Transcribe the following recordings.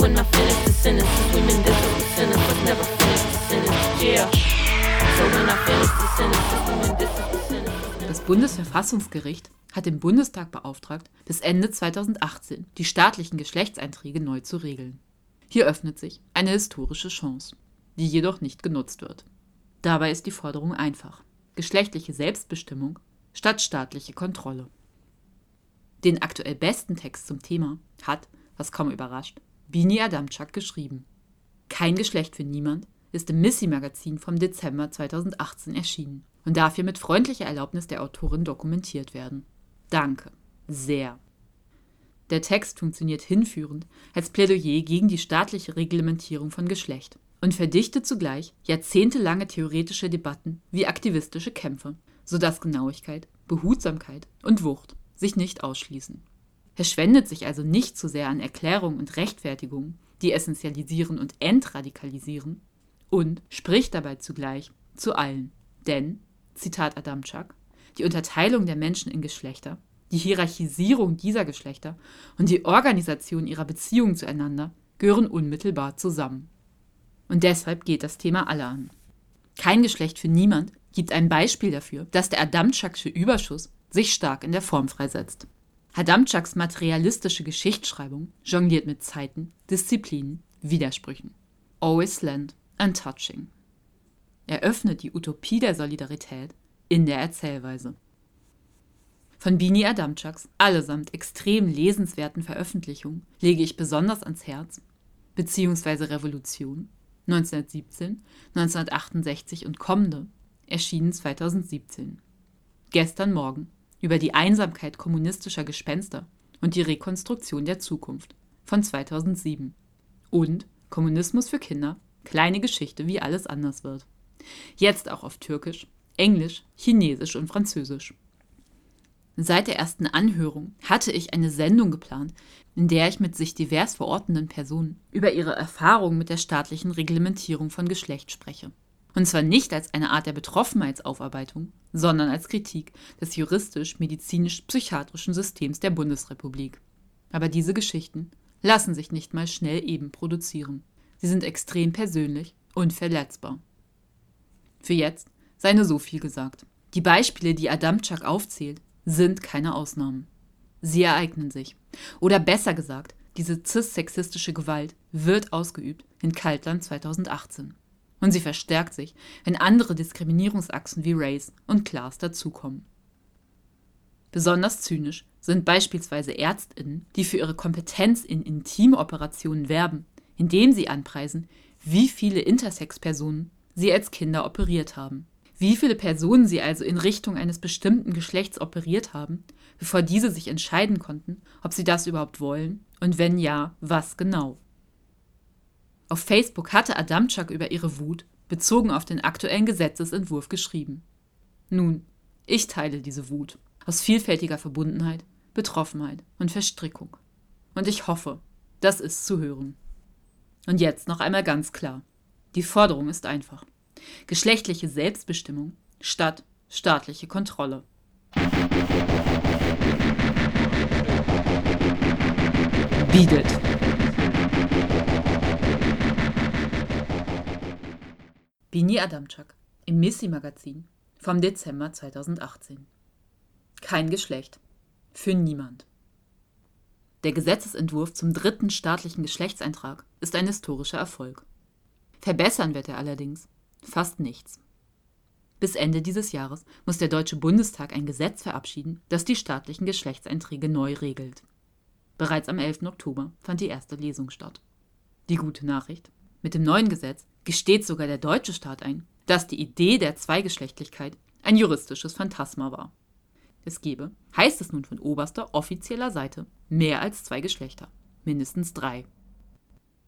when I finish the sentence, women this was the sentence, but never finish the sentence. Yeah. So when I finish the sentence, women this was the sentence. Das Bundesverfassungsgericht hat den Bundestag beauftragt, bis Ende 2018 die staatlichen Geschlechtseinträge neu zu regeln. Hier öffnet sich eine historische Chance, die jedoch nicht genutzt wird. Dabei ist die Forderung einfach. Geschlechtliche Selbstbestimmung statt staatliche Kontrolle. Den aktuell besten Text zum Thema hat, was kaum überrascht, Bini Adamczak geschrieben. Kein Geschlecht für niemand ist im Missy-Magazin vom Dezember 2018 erschienen und darf hier mit freundlicher Erlaubnis der Autorin dokumentiert werden. Danke. Sehr. Der Text funktioniert hinführend als Plädoyer gegen die staatliche Reglementierung von Geschlecht und verdichtet zugleich jahrzehntelange theoretische Debatten wie aktivistische Kämpfe, sodass Genauigkeit, Behutsamkeit und Wucht sich nicht ausschließen. Es schwendet sich also nicht zu sehr an Erklärung und Rechtfertigung, die essentialisieren und entradikalisieren, und spricht dabei zugleich zu allen. Denn, Zitat Adamczak, die Unterteilung der Menschen in Geschlechter, die Hierarchisierung dieser Geschlechter und die Organisation ihrer Beziehungen zueinander gehören unmittelbar zusammen. Und deshalb geht das Thema alle an. Kein Geschlecht für niemand gibt ein Beispiel dafür, dass der Adamczak'sche Überschuss sich stark in der Form freisetzt. Adamczaks materialistische Geschichtsschreibung jongliert mit Zeiten, Disziplinen, Widersprüchen. Always land and touching. Er öffnet die Utopie der Solidarität in der Erzählweise. Von Bini Adamczaks allesamt extrem lesenswerten Veröffentlichungen lege ich besonders ans Herz beziehungsweise Revolution 1917, 1968 und kommende, erschienen 2017. Gestern Morgen über die Einsamkeit kommunistischer Gespenster und die Rekonstruktion der Zukunft von 2007 und Kommunismus für Kinder, kleine Geschichte, wie alles anders wird. Jetzt auch auf Türkisch, Englisch, Chinesisch und Französisch. Seit der ersten Anhörung hatte ich eine Sendung geplant, in der ich mit sich divers verortenden Personen über ihre Erfahrungen mit der staatlichen Reglementierung von Geschlecht spreche. Und zwar nicht als eine Art der Betroffenheitsaufarbeitung, sondern als Kritik des juristisch-medizinisch-psychiatrischen Systems der Bundesrepublik. Aber diese Geschichten lassen sich nicht mal schnell eben produzieren. Sie sind extrem persönlich und verletzbar. Für jetzt sei nur so viel gesagt. Die Beispiele, die Adamczak aufzählt, sind keine Ausnahmen. Sie ereignen sich. Oder besser gesagt, diese cis-sexistische Gewalt wird ausgeübt in Kaltland 2018. Und sie verstärkt sich, wenn andere Diskriminierungsachsen wie Race und Class dazukommen. Besonders zynisch sind beispielsweise Ärztinnen, die für ihre Kompetenz in Intimoperationen werben, indem sie anpreisen, wie viele Intersex-Personen sie als Kinder operiert haben. Wie viele Personen sie also in Richtung eines bestimmten Geschlechts operiert haben, bevor diese sich entscheiden konnten, ob sie das überhaupt wollen und wenn ja, was genau. Auf Facebook hatte Adamczak über ihre Wut bezogen auf den aktuellen Gesetzesentwurf geschrieben. Nun, ich teile diese Wut aus vielfältiger Verbundenheit, Betroffenheit und Verstrickung. Und ich hoffe, das ist zu hören. Und jetzt noch einmal ganz klar. Die Forderung ist einfach. Geschlechtliche Selbstbestimmung statt staatliche Kontrolle. Biedet. Bini Adamczak im Missy-Magazin vom Dezember 2018. Kein Geschlecht. Für niemand. Der Gesetzesentwurf zum dritten staatlichen Geschlechtseintrag ist ein historischer Erfolg. Verbessern wird er allerdings fast nichts. Bis Ende dieses Jahres muss der Deutsche Bundestag ein Gesetz verabschieden, das die staatlichen Geschlechtseinträge neu regelt. Bereits am 11. Oktober fand die erste Lesung statt. Die gute Nachricht: Mit dem neuen Gesetz gesteht sogar der deutsche Staat ein, dass die Idee der Zweigeschlechtlichkeit ein juristisches Phantasma war. Es gebe, heißt es nun von oberster offizieller Seite, mehr als zwei Geschlechter, mindestens drei.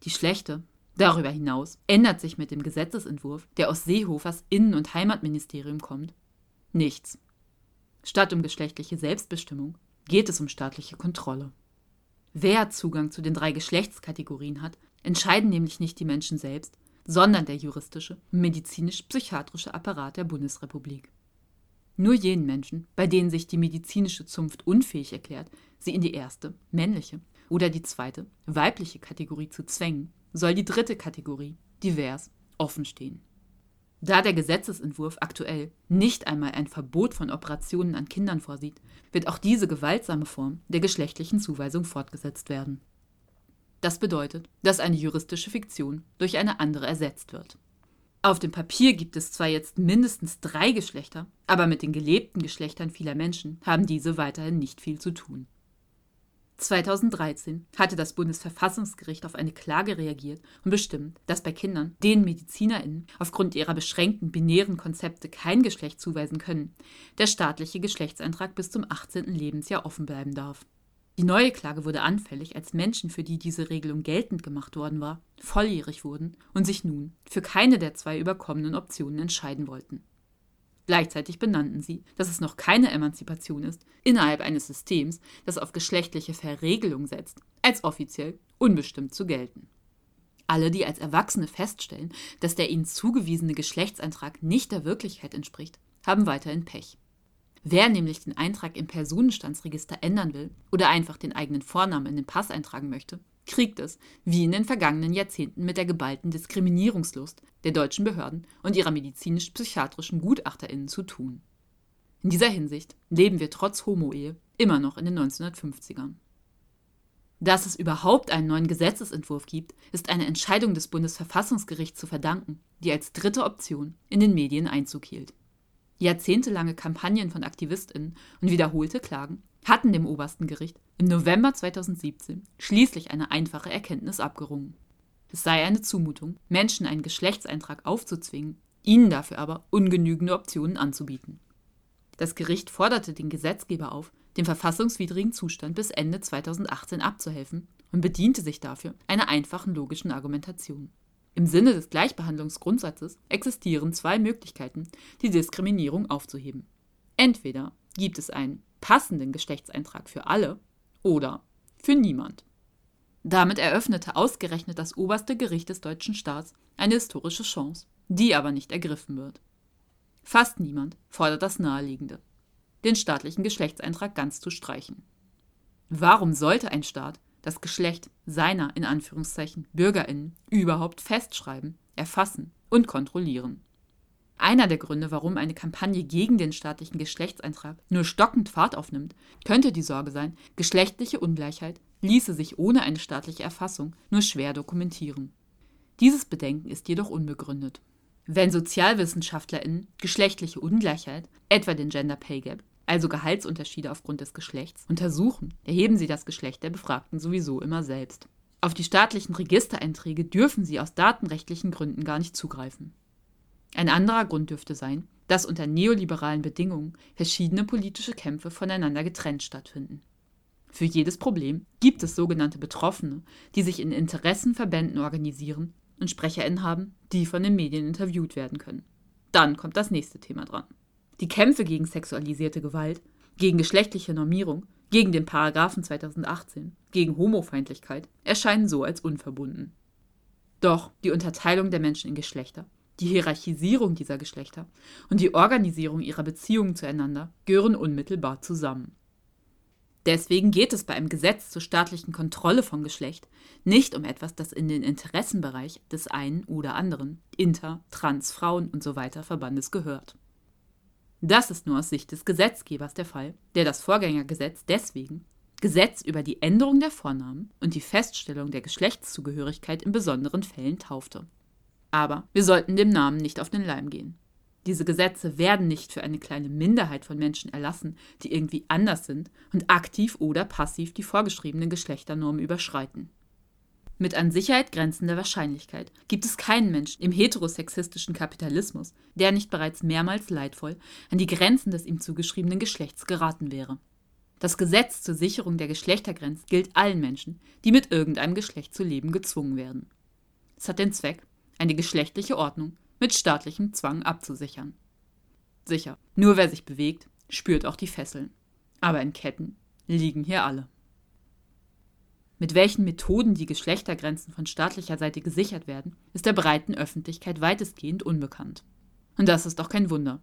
Die schlechte, Darüber hinaus ändert sich mit dem Gesetzesentwurf, der aus Seehofers Innen- und Heimatministerium kommt, nichts. Statt um geschlechtliche Selbstbestimmung geht es um staatliche Kontrolle. Wer Zugang zu den drei Geschlechtskategorien hat, entscheiden nämlich nicht die Menschen selbst, sondern der juristische medizinisch-psychiatrische Apparat der Bundesrepublik. nur jenen Menschen, bei denen sich die medizinische Zunft unfähig erklärt, sie in die erste, männliche, oder die zweite, weibliche Kategorie zu zwängen, soll die dritte Kategorie, divers, offen stehen. Da der Gesetzesentwurf aktuell nicht einmal ein Verbot von Operationen an Kindern vorsieht, wird auch diese gewaltsame Form der geschlechtlichen Zuweisung fortgesetzt werden. Das bedeutet, dass eine juristische Fiktion durch eine andere ersetzt wird. Auf dem Papier gibt es zwar jetzt mindestens drei Geschlechter, aber mit den gelebten Geschlechtern vieler Menschen haben diese weiterhin nicht viel zu tun. 2013 hatte das Bundesverfassungsgericht auf eine Klage reagiert und bestimmt, dass bei Kindern, denen MedizinerInnen aufgrund ihrer beschränkten binären Konzepte kein Geschlecht zuweisen können, der staatliche Geschlechtseintrag bis zum 18. Lebensjahr offen bleiben darf. Die neue Klage wurde anfällig, als Menschen, für die diese Regelung geltend gemacht worden war, volljährig wurden und sich nun für keine der zwei überkommenen Optionen entscheiden wollten. Gleichzeitig benannten sie, dass es noch keine Emanzipation ist, innerhalb eines Systems, das auf geschlechtliche Verregelung setzt, als offiziell unbestimmt zu gelten. Alle, die als Erwachsene feststellen, dass der ihnen zugewiesene Geschlechtseintrag nicht der Wirklichkeit entspricht, haben weiterhin Pech. Wer nämlich den Eintrag im Personenstandsregister ändern will oder einfach den eigenen Vornamen in den Pass eintragen möchte, kriegt es, wie in den vergangenen Jahrzehnten mit der geballten Diskriminierungslust der deutschen Behörden und ihrer medizinisch-psychiatrischen GutachterInnen zu tun. In dieser Hinsicht leben wir trotz Homo-Ehe immer noch in den 1950ern. Dass es überhaupt einen neuen Gesetzesentwurf gibt, ist einer Entscheidung des Bundesverfassungsgerichts zu verdanken, die als dritte Option in den Medien Einzug hielt. Jahrzehntelange Kampagnen von AktivistInnen und wiederholte Klagen hatten dem obersten Gericht im November 2017 schließlich eine einfache Erkenntnis abgerungen. Es sei eine Zumutung, Menschen einen Geschlechtseintrag aufzuzwingen, ihnen dafür aber ungenügende Optionen anzubieten. Das Gericht forderte den Gesetzgeber auf, dem verfassungswidrigen Zustand bis Ende 2018 abzuhelfen und bediente sich dafür einer einfachen logischen Argumentation. Im Sinne des Gleichbehandlungsgrundsatzes existieren zwei Möglichkeiten, die Diskriminierung aufzuheben. Entweder gibt es einen passenden Geschlechtseintrag für alle oder für niemand. Damit eröffnete ausgerechnet das oberste Gericht des deutschen Staats eine historische Chance, die aber nicht ergriffen wird. Fast niemand fordert das Naheliegende, den staatlichen Geschlechtseintrag ganz zu streichen. Warum sollte ein Staat das Geschlecht seiner in Anführungszeichen Bürgerinnen überhaupt festschreiben, erfassen und kontrollieren? Einer der Gründe, warum eine Kampagne gegen den staatlichen Geschlechtseintrag nur stockend Fahrt aufnimmt, könnte die Sorge sein, geschlechtliche Ungleichheit ließe sich ohne eine staatliche Erfassung nur schwer dokumentieren. Dieses Bedenken ist jedoch unbegründet. Wenn SozialwissenschaftlerInnen geschlechtliche Ungleichheit, etwa den Gender Pay Gap, also Gehaltsunterschiede aufgrund des Geschlechts, untersuchen, erheben sie das Geschlecht der Befragten sowieso immer selbst. Auf die staatlichen Registereinträge dürfen sie aus datenrechtlichen Gründen gar nicht zugreifen. Ein anderer Grund dürfte sein, dass unter neoliberalen Bedingungen verschiedene politische Kämpfe voneinander getrennt stattfinden. Für jedes Problem gibt es sogenannte Betroffene, die sich in Interessenverbänden organisieren und SprecherInnen haben, die von den Medien interviewt werden können. Dann kommt das nächste Thema dran. Die Kämpfe gegen sexualisierte Gewalt, gegen geschlechtliche Normierung, gegen den Paragraphen 2018, gegen Homofeindlichkeit erscheinen so als unverbunden. Doch die Unterteilung der Menschen in Geschlechter die Hierarchisierung dieser Geschlechter und die Organisierung ihrer Beziehungen zueinander gehören unmittelbar zusammen. Deswegen geht es bei einem Gesetz zur staatlichen Kontrolle von Geschlecht nicht um etwas, das in den Interessenbereich des einen oder anderen Inter-, Trans-, Frauen usw. So Verbandes gehört. Das ist nur aus Sicht des Gesetzgebers der Fall, der das Vorgängergesetz deswegen Gesetz über die Änderung der Vornamen und die Feststellung der Geschlechtszugehörigkeit in besonderen Fällen taufte. Aber wir sollten dem Namen nicht auf den Leim gehen. Diese Gesetze werden nicht für eine kleine Minderheit von Menschen erlassen, die irgendwie anders sind und aktiv oder passiv die vorgeschriebenen Geschlechternormen überschreiten. Mit an Sicherheit grenzender Wahrscheinlichkeit gibt es keinen Menschen im heterosexistischen Kapitalismus, der nicht bereits mehrmals leidvoll an die Grenzen des ihm zugeschriebenen Geschlechts geraten wäre. Das Gesetz zur Sicherung der Geschlechtergrenze gilt allen Menschen, die mit irgendeinem Geschlecht zu leben gezwungen werden. Es hat den Zweck, eine geschlechtliche Ordnung mit staatlichem Zwang abzusichern. Sicher, nur wer sich bewegt, spürt auch die Fesseln. Aber in Ketten liegen hier alle. Mit welchen Methoden die Geschlechtergrenzen von staatlicher Seite gesichert werden, ist der breiten Öffentlichkeit weitestgehend unbekannt. Und das ist auch kein Wunder.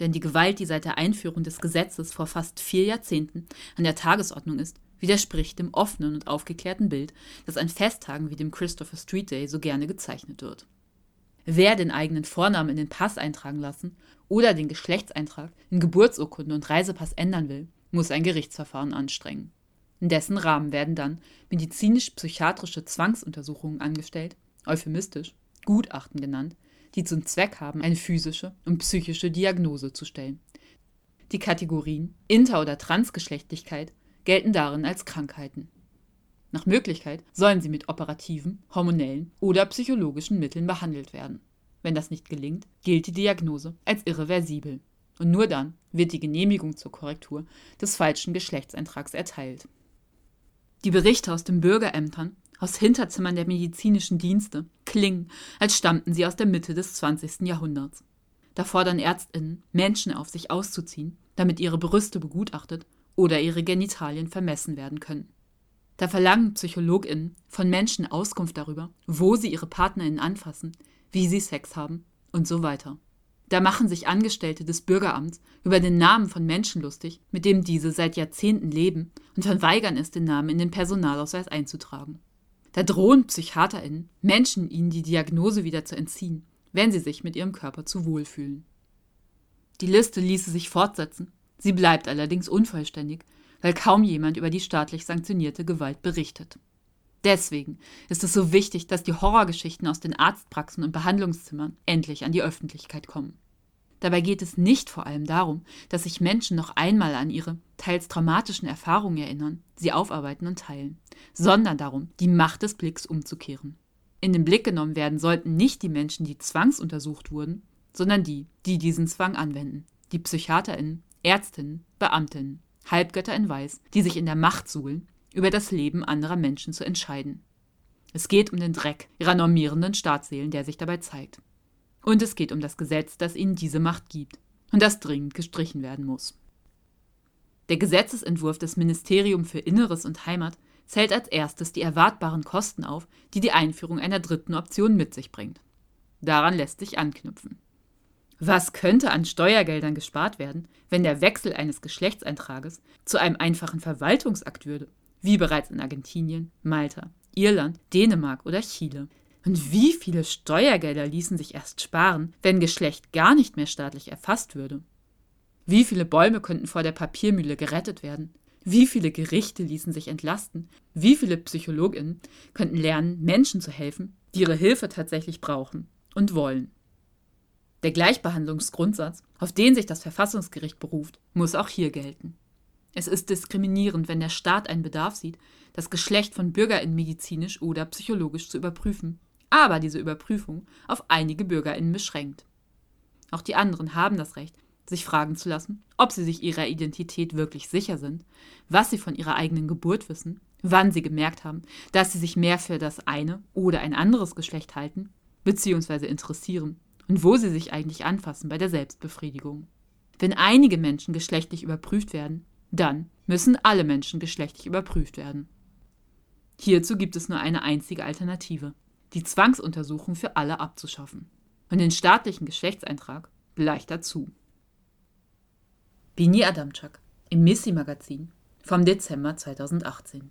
Denn die Gewalt, die seit der Einführung des Gesetzes vor fast vier Jahrzehnten an der Tagesordnung ist, widerspricht dem offenen und aufgeklärten Bild, das an Festtagen wie dem Christopher Street Day so gerne gezeichnet wird. Wer den eigenen Vornamen in den Pass eintragen lassen oder den Geschlechtseintrag in Geburtsurkunde und Reisepass ändern will, muss ein Gerichtsverfahren anstrengen. In dessen Rahmen werden dann medizinisch-psychiatrische Zwangsuntersuchungen angestellt, euphemistisch Gutachten genannt, die zum Zweck haben, eine physische und psychische Diagnose zu stellen. Die Kategorien Inter- oder Transgeschlechtlichkeit gelten darin als Krankheiten. Nach Möglichkeit sollen sie mit operativen, hormonellen oder psychologischen Mitteln behandelt werden. Wenn das nicht gelingt, gilt die Diagnose als irreversibel. Und nur dann wird die Genehmigung zur Korrektur des falschen Geschlechtseintrags erteilt. Die Berichte aus den Bürgerämtern, aus Hinterzimmern der medizinischen Dienste, klingen, als stammten sie aus der Mitte des 20. Jahrhunderts. Da fordern Ärztinnen, Menschen auf, sich auszuziehen, damit ihre Brüste begutachtet oder ihre Genitalien vermessen werden können. Da verlangen PsychologInnen von Menschen Auskunft darüber, wo sie ihre PartnerInnen anfassen, wie sie Sex haben und so weiter. Da machen sich Angestellte des Bürgeramts über den Namen von Menschen lustig, mit dem diese seit Jahrzehnten leben und verweigern es, den Namen in den Personalausweis einzutragen. Da drohen PsychiaterInnen, Menschen ihnen die Diagnose wieder zu entziehen, wenn sie sich mit ihrem Körper zu wohl fühlen. Die Liste ließe sich fortsetzen, sie bleibt allerdings unvollständig, weil kaum jemand über die staatlich sanktionierte Gewalt berichtet. Deswegen ist es so wichtig, dass die Horrorgeschichten aus den Arztpraxen und Behandlungszimmern endlich an die Öffentlichkeit kommen. Dabei geht es nicht vor allem darum, dass sich Menschen noch einmal an ihre teils traumatischen Erfahrungen erinnern, sie aufarbeiten und teilen, sondern darum, die Macht des Blicks umzukehren. In den Blick genommen werden sollten nicht die Menschen, die zwangsuntersucht wurden, sondern die, die diesen Zwang anwenden, die PsychiaterInnen, Ärztinnen, Beamtinnen. Halbgötter in Weiß, die sich in der Macht suhlen, über das Leben anderer Menschen zu entscheiden. Es geht um den Dreck ihrer normierenden Staatsseelen, der sich dabei zeigt. Und es geht um das Gesetz, das ihnen diese Macht gibt und das dringend gestrichen werden muss. Der Gesetzesentwurf des Ministerium für Inneres und Heimat zählt als erstes die erwartbaren Kosten auf, die die Einführung einer dritten Option mit sich bringt. Daran lässt sich anknüpfen. Was könnte an Steuergeldern gespart werden, wenn der Wechsel eines Geschlechtseintrages zu einem einfachen Verwaltungsakt würde, wie bereits in Argentinien, Malta, Irland, Dänemark oder Chile? Und wie viele Steuergelder ließen sich erst sparen, wenn Geschlecht gar nicht mehr staatlich erfasst würde? Wie viele Bäume könnten vor der Papiermühle gerettet werden? Wie viele Gerichte ließen sich entlasten? Wie viele Psychologinnen könnten lernen, Menschen zu helfen, die ihre Hilfe tatsächlich brauchen und wollen? Der Gleichbehandlungsgrundsatz, auf den sich das Verfassungsgericht beruft, muss auch hier gelten. Es ist diskriminierend, wenn der Staat einen Bedarf sieht, das Geschlecht von BürgerInnen medizinisch oder psychologisch zu überprüfen, aber diese Überprüfung auf einige BürgerInnen beschränkt. Auch die anderen haben das Recht, sich fragen zu lassen, ob sie sich ihrer Identität wirklich sicher sind, was sie von ihrer eigenen Geburt wissen, wann sie gemerkt haben, dass sie sich mehr für das eine oder ein anderes Geschlecht halten bzw. interessieren und wo sie sich eigentlich anfassen bei der Selbstbefriedigung. Wenn einige Menschen geschlechtlich überprüft werden, dann müssen alle Menschen geschlechtlich überprüft werden. Hierzu gibt es nur eine einzige Alternative, die Zwangsuntersuchung für alle abzuschaffen und den staatlichen Geschlechtseintrag gleich dazu. Bini Adamczak im Missy Magazin vom Dezember 2018.